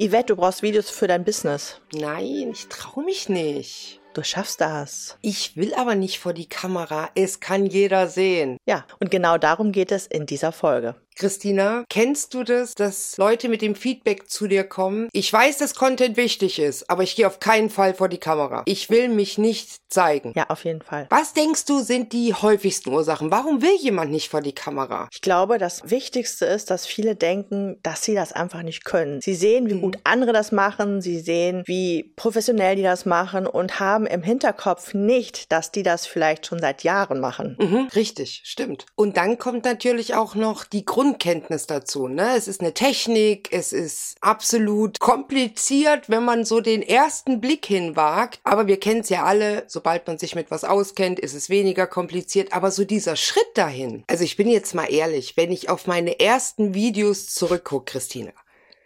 Yvette, du brauchst Videos für dein Business. Nein, ich traue mich nicht. Du schaffst das. Ich will aber nicht vor die Kamera. Es kann jeder sehen. Ja, und genau darum geht es in dieser Folge. Christina, kennst du das, dass Leute mit dem Feedback zu dir kommen? Ich weiß, dass Content wichtig ist, aber ich gehe auf keinen Fall vor die Kamera. Ich will mich nicht zeigen. Ja, auf jeden Fall. Was denkst du sind die häufigsten Ursachen? Warum will jemand nicht vor die Kamera? Ich glaube, das Wichtigste ist, dass viele denken, dass sie das einfach nicht können. Sie sehen, wie mhm. gut andere das machen, sie sehen, wie professionell die das machen und haben im Hinterkopf nicht, dass die das vielleicht schon seit Jahren machen. Mhm, richtig, stimmt. Und dann kommt natürlich auch noch die Grund Grundkenntnis dazu. Ne? Es ist eine Technik, es ist absolut kompliziert, wenn man so den ersten Blick hinwagt. Aber wir kennen es ja alle, sobald man sich mit was auskennt, ist es weniger kompliziert. Aber so dieser Schritt dahin. Also ich bin jetzt mal ehrlich, wenn ich auf meine ersten Videos zurückgucke,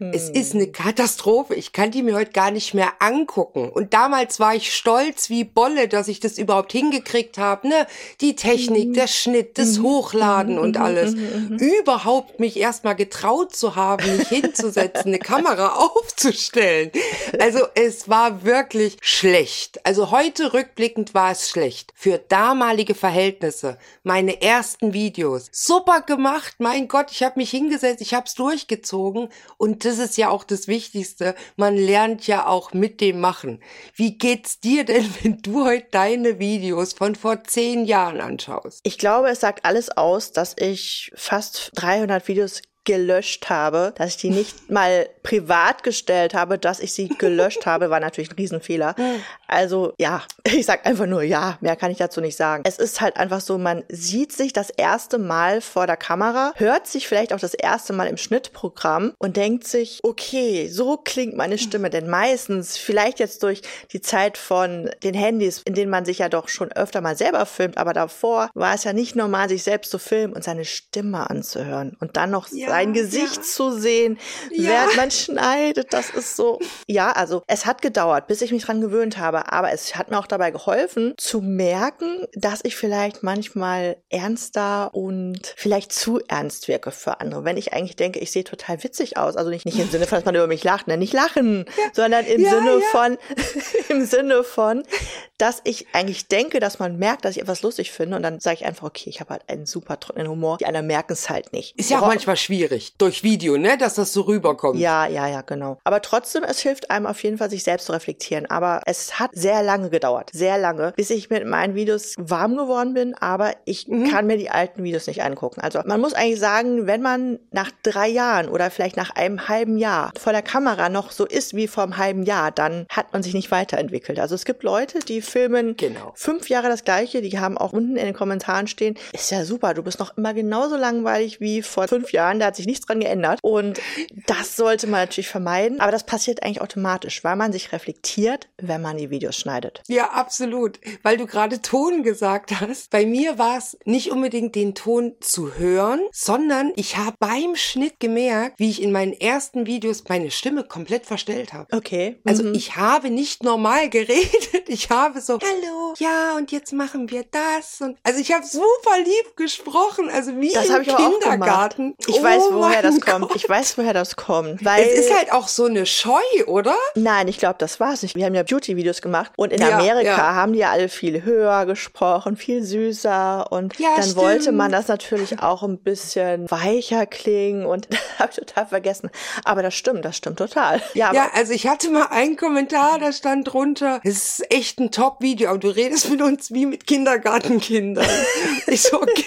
Es ist eine Katastrophe. Ich kann die mir heute gar nicht mehr angucken. Und damals war ich stolz wie Bolle, dass ich das überhaupt hingekriegt habe. Ne? Die Technik, der Schnitt, das mhm. Hochladen und mhm. alles. Mhm. Überhaupt mich erstmal getraut zu haben, mich hinzusetzen, eine Kamera aufzustellen. Also es war wirklich schlecht. Also heute rückblickend war es schlecht. Für damalige Verhältnisse. Meine ersten Videos. Super gemacht. Mein Gott, ich habe mich hingesetzt, ich habe es durchgezogen und das ist ja auch das Wichtigste. Man lernt ja auch mit dem Machen. Wie geht's dir denn, wenn du heute deine Videos von vor zehn Jahren anschaust? Ich glaube, es sagt alles aus, dass ich fast 300 Videos gelöscht habe, dass ich die nicht mal privat gestellt habe, dass ich sie gelöscht habe, war natürlich ein Riesenfehler. Also ja, ich sag einfach nur ja, mehr kann ich dazu nicht sagen. Es ist halt einfach so, man sieht sich das erste Mal vor der Kamera, hört sich vielleicht auch das erste Mal im Schnittprogramm und denkt sich, okay, so klingt meine Stimme, denn meistens, vielleicht jetzt durch die Zeit von den Handys, in denen man sich ja doch schon öfter mal selber filmt, aber davor war es ja nicht normal, sich selbst zu filmen und seine Stimme anzuhören und dann noch ja sein Gesicht ja. zu sehen, ja. während man schneidet. Das ist so. Ja, also es hat gedauert, bis ich mich dran gewöhnt habe, aber es hat mir auch dabei geholfen, zu merken, dass ich vielleicht manchmal ernster und vielleicht zu ernst wirke für andere. Wenn ich eigentlich denke, ich sehe total witzig aus, also nicht, nicht im Sinne von, dass man über mich lacht, ne? nicht lachen, ja. sondern im Sinne von, im Sinne von, dass ich eigentlich denke, dass man merkt, dass ich etwas lustig finde und dann sage ich einfach, okay, ich habe halt einen super trockenen Humor. Die anderen merken es halt nicht. Ist ja auch manchmal schwierig durch Video, ne, dass das so rüberkommt. Ja, ja, ja, genau. Aber trotzdem, es hilft einem auf jeden Fall, sich selbst zu reflektieren. Aber es hat sehr lange gedauert, sehr lange, bis ich mit meinen Videos warm geworden bin. Aber ich mhm. kann mir die alten Videos nicht angucken. Also man muss eigentlich sagen, wenn man nach drei Jahren oder vielleicht nach einem halben Jahr vor der Kamera noch so ist wie vor einem halben Jahr, dann hat man sich nicht weiterentwickelt. Also es gibt Leute, die filmen genau. fünf Jahre das gleiche, die haben auch unten in den Kommentaren stehen, ist ja super, du bist noch immer genauso langweilig wie vor fünf Jahren, da hat sich nichts dran geändert. Und das sollte man natürlich vermeiden. Aber das passiert eigentlich automatisch, weil man sich reflektiert, wenn man die Videos schneidet. Ja, absolut. Weil du gerade Ton gesagt hast. Bei mir war es nicht unbedingt den Ton zu hören, sondern ich habe beim Schnitt gemerkt, wie ich in meinen ersten Videos meine Stimme komplett verstellt habe. Okay. Also mhm. ich habe nicht normal geredet. Ich habe so, hallo, ja, und jetzt machen wir das. Und also ich habe super lieb gesprochen, also wie das im Kindergarten. Ich oh weiß, woher das Gott. kommt. Ich weiß, woher das kommt. Weil es ist halt auch so eine Scheu, oder? Nein, ich glaube, das war es nicht. Wir haben ja Beauty-Videos gemacht und in ja, Amerika ja. haben die ja alle viel höher gesprochen, viel süßer und ja, dann stimmt. wollte man das natürlich auch ein bisschen weicher klingen und habe ich total vergessen. Aber das stimmt, das stimmt total. Ja, ja also ich hatte mal einen Kommentar, da stand drunter, es ist echt ein Top-Video, aber du redest mit uns wie mit Kindergartenkindern. ich so, okay.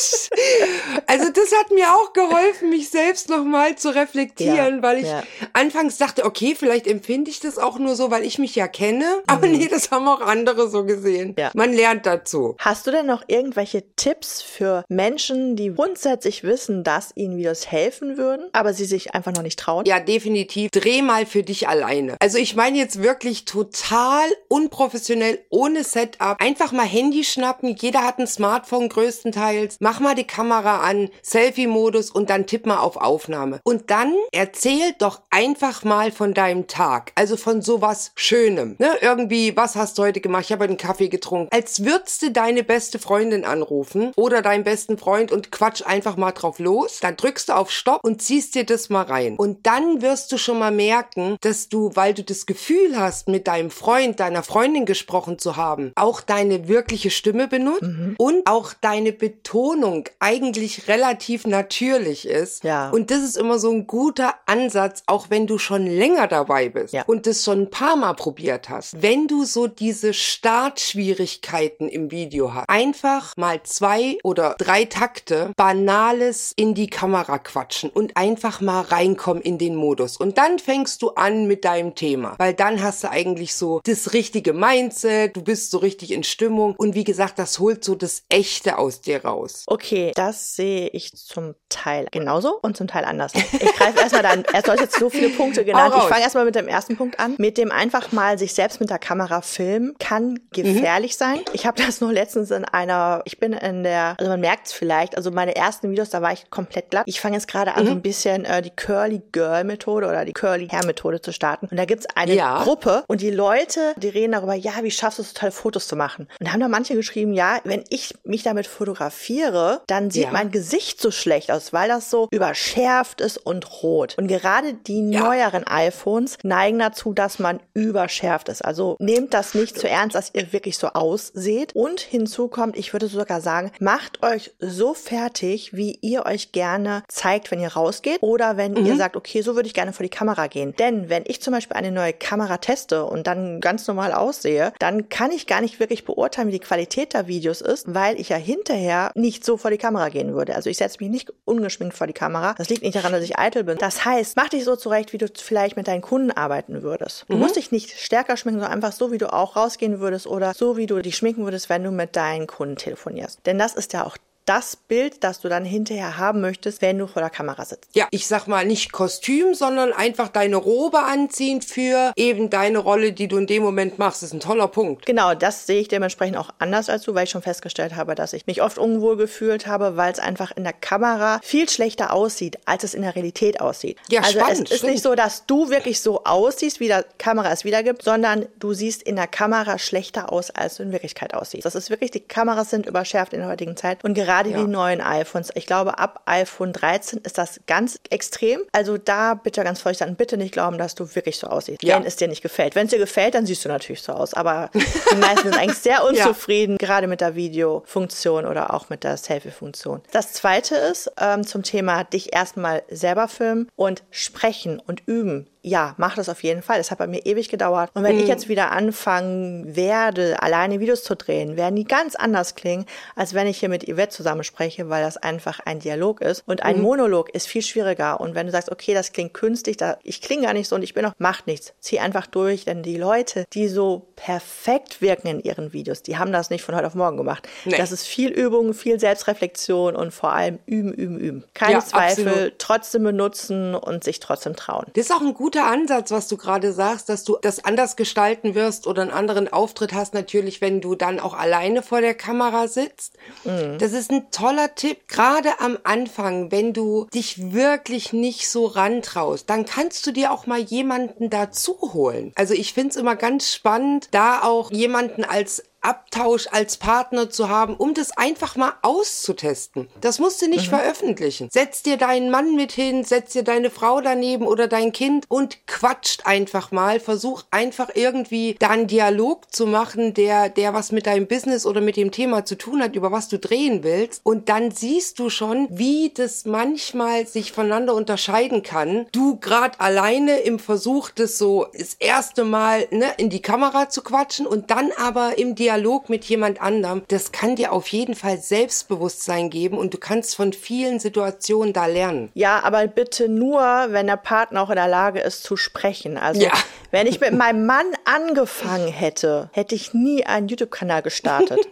also das hat mir auch geholfen, mich selbst nochmal zu reflektieren, ja, weil ich ja. anfangs dachte, okay, vielleicht empfinde ich das auch nur so, weil ich mich ja kenne. Aber mhm. nee, das haben auch andere so gesehen. Ja. Man lernt dazu. Hast du denn noch irgendwelche Tipps für Menschen, die grundsätzlich wissen, dass ihnen Videos helfen würden, aber sie sich einfach noch nicht trauen? Ja, definitiv. Dreh mal für dich alleine. Also ich meine jetzt wirklich total unprofessionell, ohne Setup. Einfach mal Handy schnappen. Jeder hat ein Smartphone größtenteils. Mach mal die Kamera an, Selfie-Modus und dann tipp mal auf Aufnahme. Und dann erzähl doch einfach mal von deinem Tag. Also von sowas Schönem. Ne? Irgendwie, was hast du heute gemacht? Ich habe einen Kaffee getrunken. Als würdest du deine beste Freundin anrufen oder deinen besten Freund und quatsch einfach mal drauf los. Dann drückst du auf Stopp und ziehst dir das mal rein. Und dann wirst du schon mal merken, dass du, weil du das Gefühl hast, mit deinem Freund, deiner Freundin gesprochen zu haben, auch deine wirkliche Stimme benutzt mhm. und auch deine Betonung eigentlich relativ natürlich ist. Ja. Und das ist immer so ein guter Ansatz, auch wenn du schon länger dabei bist ja. und das schon ein paar Mal probiert hast. Wenn du so diese Startschwierigkeiten im Video hast, einfach mal zwei oder drei Takte Banales in die Kamera quatschen und einfach mal reinkommen in den Modus. Und dann fängst du an mit deinem Thema, weil dann hast du eigentlich so das richtige Mindset, du bist so richtig in Stimmung und wie gesagt, das holt so das Echte aus dir raus. Okay, das sehe ich zum Teil genauso und zum Teil anders. Ich greife erstmal dann, er soll jetzt so viele Punkte genannt. Ich fange erstmal mit dem ersten Punkt an. Mit dem einfach mal sich selbst mit der Kamera filmen kann gefährlich mhm. sein. Ich habe das nur letztens in einer, ich bin in der, also man merkt es vielleicht, also meine ersten Videos, da war ich komplett glatt. Ich fange jetzt gerade an, mhm. so ein bisschen äh, die Curly Girl Methode oder die Curly Hair Methode zu starten. Und da gibt's eine ja. Gruppe und die Leute, die reden darüber, ja, wie schaffst du es, tolle Fotos zu machen? Und da haben da manche geschrieben, ja, wenn ich mich damit fotografiere, dann sieht ja. mein Gesicht so schlecht aus, weil das so überschärft ist und rot. Und gerade die ja. neueren iPhones neigen dazu, dass man überschärft ist. Also nehmt das nicht zu ernst, dass ihr wirklich so ausseht. Und hinzu kommt, ich würde sogar sagen, macht euch so fertig, wie ihr euch gerne zeigt, wenn ihr rausgeht oder wenn mhm. ihr sagt, okay, so würde ich gerne vor die Kamera gehen. Denn wenn ich zum Beispiel eine neue Kamera teste und dann ganz normal aussehe, dann kann ich gar nicht wirklich beurteilen, wie die Qualität der Videos ist, weil ich ja hinterher nicht so vor die Kamera gehen würde. Also ich setze mich nicht ungeschminkt vor die Kamera. Das liegt nicht daran, dass ich eitel bin. Das heißt, mach dich so zurecht, wie du vielleicht mit deinen Kunden arbeiten würdest. Du mhm. musst dich nicht stärker schminken, sondern einfach so, wie du auch rausgehen würdest oder so, wie du dich schminken würdest, wenn du mit deinen Kunden telefonierst. Denn das ist ja auch das Bild, das du dann hinterher haben möchtest, wenn du vor der Kamera sitzt. Ja, ich sag mal nicht Kostüm, sondern einfach deine Robe anziehen für eben deine Rolle, die du in dem Moment machst. Das ist ein toller Punkt. Genau, das sehe ich dementsprechend auch anders als du, weil ich schon festgestellt habe, dass ich mich oft unwohl gefühlt habe, weil es einfach in der Kamera viel schlechter aussieht, als es in der Realität aussieht. Ja, also spannend, es ist stimmt. nicht so, dass du wirklich so aussiehst, wie der Kamera es wiedergibt, sondern du siehst in der Kamera schlechter aus, als du in Wirklichkeit aussiehst. Das ist wirklich, die Kameras sind überschärft in der heutigen Zeit und gerade gerade ja. die neuen iPhones. Ich glaube, ab iPhone 13 ist das ganz extrem. Also da bitte ganz vorsichtig sein. Bitte nicht glauben, dass du wirklich so aussiehst, ja. wenn es dir nicht gefällt. Wenn es dir gefällt, dann siehst du natürlich so aus. Aber die meisten sind eigentlich sehr unzufrieden, ja. gerade mit der Videofunktion oder auch mit der Selfie-Funktion. Das zweite ist ähm, zum Thema dich erstmal selber filmen und sprechen und üben ja, mach das auf jeden Fall. Das hat bei mir ewig gedauert. Und wenn mhm. ich jetzt wieder anfangen werde, alleine Videos zu drehen, werden die ganz anders klingen, als wenn ich hier mit Yvette zusammen spreche, weil das einfach ein Dialog ist. Und ein mhm. Monolog ist viel schwieriger. Und wenn du sagst, okay, das klingt künstlich, da, ich klinge gar nicht so und ich bin auch, macht nichts. Zieh einfach durch, denn die Leute, die so perfekt wirken in ihren Videos, die haben das nicht von heute auf morgen gemacht. Nee. Das ist viel Übung, viel Selbstreflexion und vor allem üben, üben, üben. Keine ja, Zweifel, absolut. trotzdem benutzen und sich trotzdem trauen. Das ist auch ein guter Ansatz, was du gerade sagst, dass du das anders gestalten wirst oder einen anderen Auftritt hast, natürlich, wenn du dann auch alleine vor der Kamera sitzt. Mhm. Das ist ein toller Tipp, gerade am Anfang, wenn du dich wirklich nicht so rantraust, dann kannst du dir auch mal jemanden dazu holen. Also ich finde es immer ganz spannend, da auch jemanden als Abtausch als Partner zu haben, um das einfach mal auszutesten. Das musst du nicht mhm. veröffentlichen. Setz dir deinen Mann mit hin, setz dir deine Frau daneben oder dein Kind und quatscht einfach mal. Versuch einfach irgendwie da einen Dialog zu machen, der, der was mit deinem Business oder mit dem Thema zu tun hat, über was du drehen willst. Und dann siehst du schon, wie das manchmal sich voneinander unterscheiden kann. Du gerade alleine im Versuch, das so das erste Mal ne, in die Kamera zu quatschen und dann aber im Dialog Dialog mit jemand anderem, das kann dir auf jeden Fall Selbstbewusstsein geben und du kannst von vielen Situationen da lernen. Ja, aber bitte nur, wenn der Partner auch in der Lage ist zu sprechen. Also ja. wenn ich mit meinem Mann angefangen hätte, hätte ich nie einen YouTube-Kanal gestartet.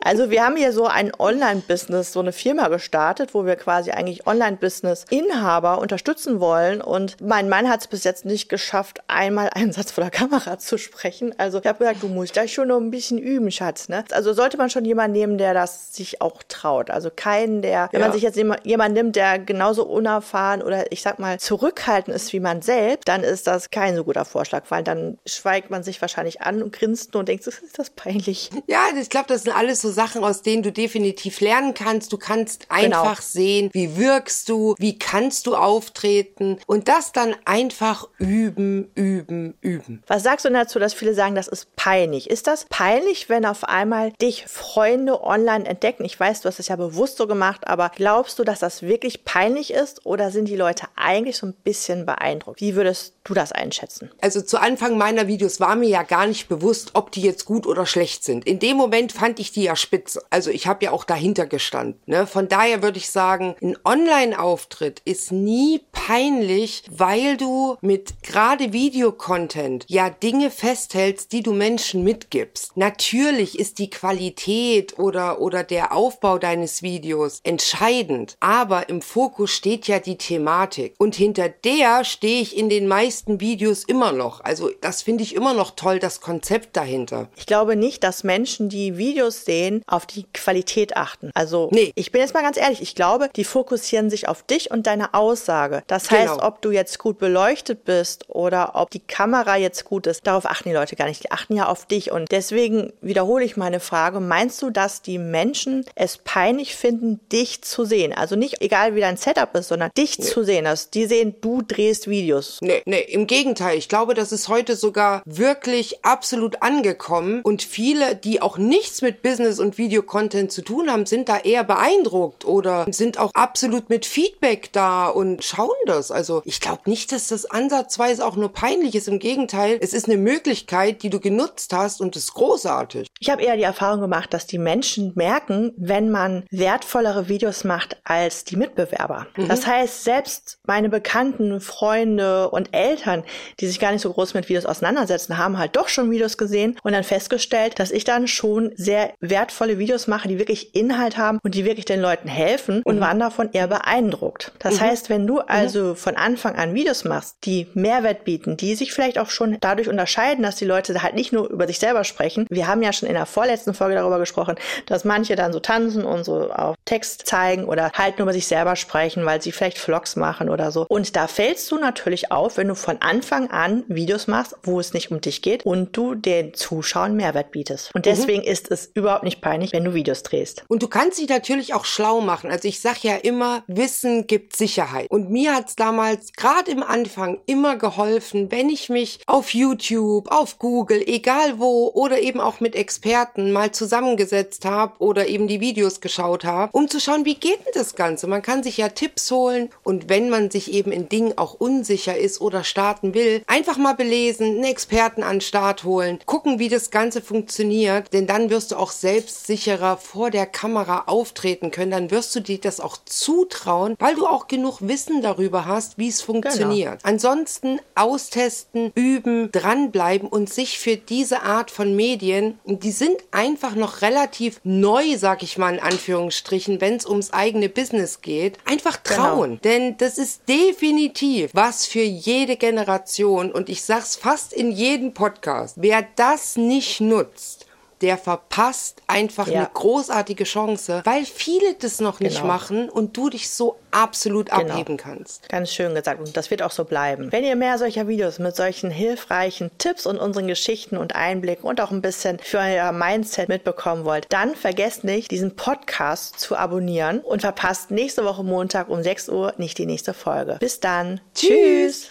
Also wir haben hier so ein Online-Business, so eine Firma gestartet, wo wir quasi eigentlich Online-Business-Inhaber unterstützen wollen. Und mein Mann hat es bis jetzt nicht geschafft, einmal einen Satz vor der Kamera zu sprechen. Also ich habe gesagt, du musst da schon noch ein bisschen üben, Schatz. Ne? Also sollte man schon jemanden nehmen, der das sich auch traut. Also keinen, der, wenn ja. man sich jetzt jemanden nimmt, der genauso unerfahren oder ich sag mal zurückhaltend ist wie man selbst, dann ist das kein so guter Vorschlag, weil dann schweigt man sich wahrscheinlich an und grinst nur und denkt, ist das peinlich. Ja, ich glaube, das sind alles so Sachen, aus denen du definitiv lernen kannst. Du kannst genau. einfach genau. sehen, wie wirkst du, wie kannst du auftreten und das dann einfach üben, üben, üben. Was sagst du dazu, dass viele sagen, das ist peinlich? Ist das peinlich, wenn auf einmal dich Freunde online entdecken? Ich weiß, du hast es ja bewusst so gemacht, aber glaubst du, dass das wirklich peinlich ist oder sind die Leute eigentlich so ein bisschen beeindruckt? Wie würdest du das einschätzen? Also zu Anfang meiner Videos war mir ja gar nicht bewusst, ob die jetzt gut oder schlecht sind. In dem Moment fand ich die ja spitze. Also ich habe ja auch dahinter gestanden. Ne? Von daher würde ich sagen, ein Online-Auftritt ist nie peinlich, weil du mit gerade Videocontent ja Dinge festhältst, die du Menschen mitgibst. Natürlich ist die Qualität oder, oder der Aufbau deines Videos entscheidend, aber im Fokus steht ja die Thematik. Und hinter der stehe ich in den meisten Videos immer noch. Also das finde ich immer noch toll, das Konzept dahinter. Ich glaube nicht, dass Menschen, die Videos sehen, auf die Qualität achten. Also nee. ich bin jetzt mal ganz ehrlich, ich glaube, die fokussieren sich auf dich und deine Aussage. Das heißt, genau. ob du jetzt gut beleuchtet bist oder ob die Kamera jetzt gut ist, darauf achten die Leute gar nicht. Die achten ja auf dich. Und deswegen wiederhole ich meine Frage. Meinst du, dass die Menschen es peinlich finden, dich zu sehen? Also nicht egal wie dein Setup ist, sondern dich nee. zu sehen. Dass die sehen, du drehst Videos. Nee, nee, im Gegenteil. Ich glaube, das ist heute sogar wirklich absolut angekommen. Und viele, die auch nichts mit Business und Videocontent zu tun haben, sind da eher beeindruckt oder sind auch absolut mit Feedback da und schauen das. Also ich glaube nicht, dass das ansatzweise auch nur peinlich ist. Im Gegenteil, es ist eine Möglichkeit, die du genutzt hast und ist großartig. Ich habe eher die Erfahrung gemacht, dass die Menschen merken, wenn man wertvollere Videos macht als die Mitbewerber. Mhm. Das heißt, selbst meine Bekannten, Freunde und Eltern, die sich gar nicht so groß mit Videos auseinandersetzen, haben halt doch schon Videos gesehen und dann festgestellt, dass ich dann schon sehr wertvolle Videos mache, die wirklich Inhalt haben und die wirklich den Leuten helfen und mhm. waren davon eher beeindruckt. Das mhm. heißt, wenn du mhm. also von Anfang an Videos machst, die Mehrwert bieten, die sich vielleicht auch schon dadurch unterscheiden, dass die Leute halt nicht nur über sich selber sprechen. Wir haben ja schon in der vorletzten Folge darüber gesprochen, dass manche dann so tanzen und so auf Text zeigen oder halt nur über sich selber sprechen, weil sie vielleicht Vlogs machen oder so. Und da fällst du natürlich auf, wenn du von Anfang an Videos machst, wo es nicht um dich geht und du den Zuschauern Mehrwert bietest. Und mhm. deswegen mhm. ist es überhaupt nicht peinlich, wenn du Videos drehst. Und du kannst dich natürlich auch schlau machen. Also ich sag ja immer, Wissen gibt Sicherheit. Und mir hat's damals gerade im Anfang immer geholfen, wenn ich mich auf YouTube, auf Google, egal wo oder eben auch mit Experten mal zusammengesetzt habe oder eben die Videos geschaut habe, um zu schauen, wie geht denn das Ganze? Man kann sich ja Tipps holen und wenn man sich eben in Dingen auch unsicher ist oder starten will, einfach mal belesen, einen Experten an den Start holen, gucken, wie das Ganze funktioniert, denn dann wirst du auch selbstsicherer vor der Kamera auftreten können, dann wirst du dir das auch zutrauen, weil du auch genug Wissen darüber hast, wie es funktioniert. Genau. Ansonsten austesten, üben, dranbleiben und sich für diese Art von Medien, die sind einfach noch relativ neu, sag ich mal in Anführungsstrichen, wenn es ums eigene Business geht, einfach genau. trauen. Genau. Denn das ist definitiv was für jede Generation und ich sag's fast in jedem Podcast. Wer das nicht nutzt, der verpasst einfach ja. eine großartige Chance, weil viele das noch nicht genau. machen und du dich so absolut genau. abheben kannst. Ganz schön gesagt und das wird auch so bleiben. Wenn ihr mehr solcher Videos mit solchen hilfreichen Tipps und unseren Geschichten und Einblicken und auch ein bisschen für euer Mindset mitbekommen wollt, dann vergesst nicht, diesen Podcast zu abonnieren und verpasst nächste Woche Montag um 6 Uhr nicht die nächste Folge. Bis dann. Tschüss. Tschüss.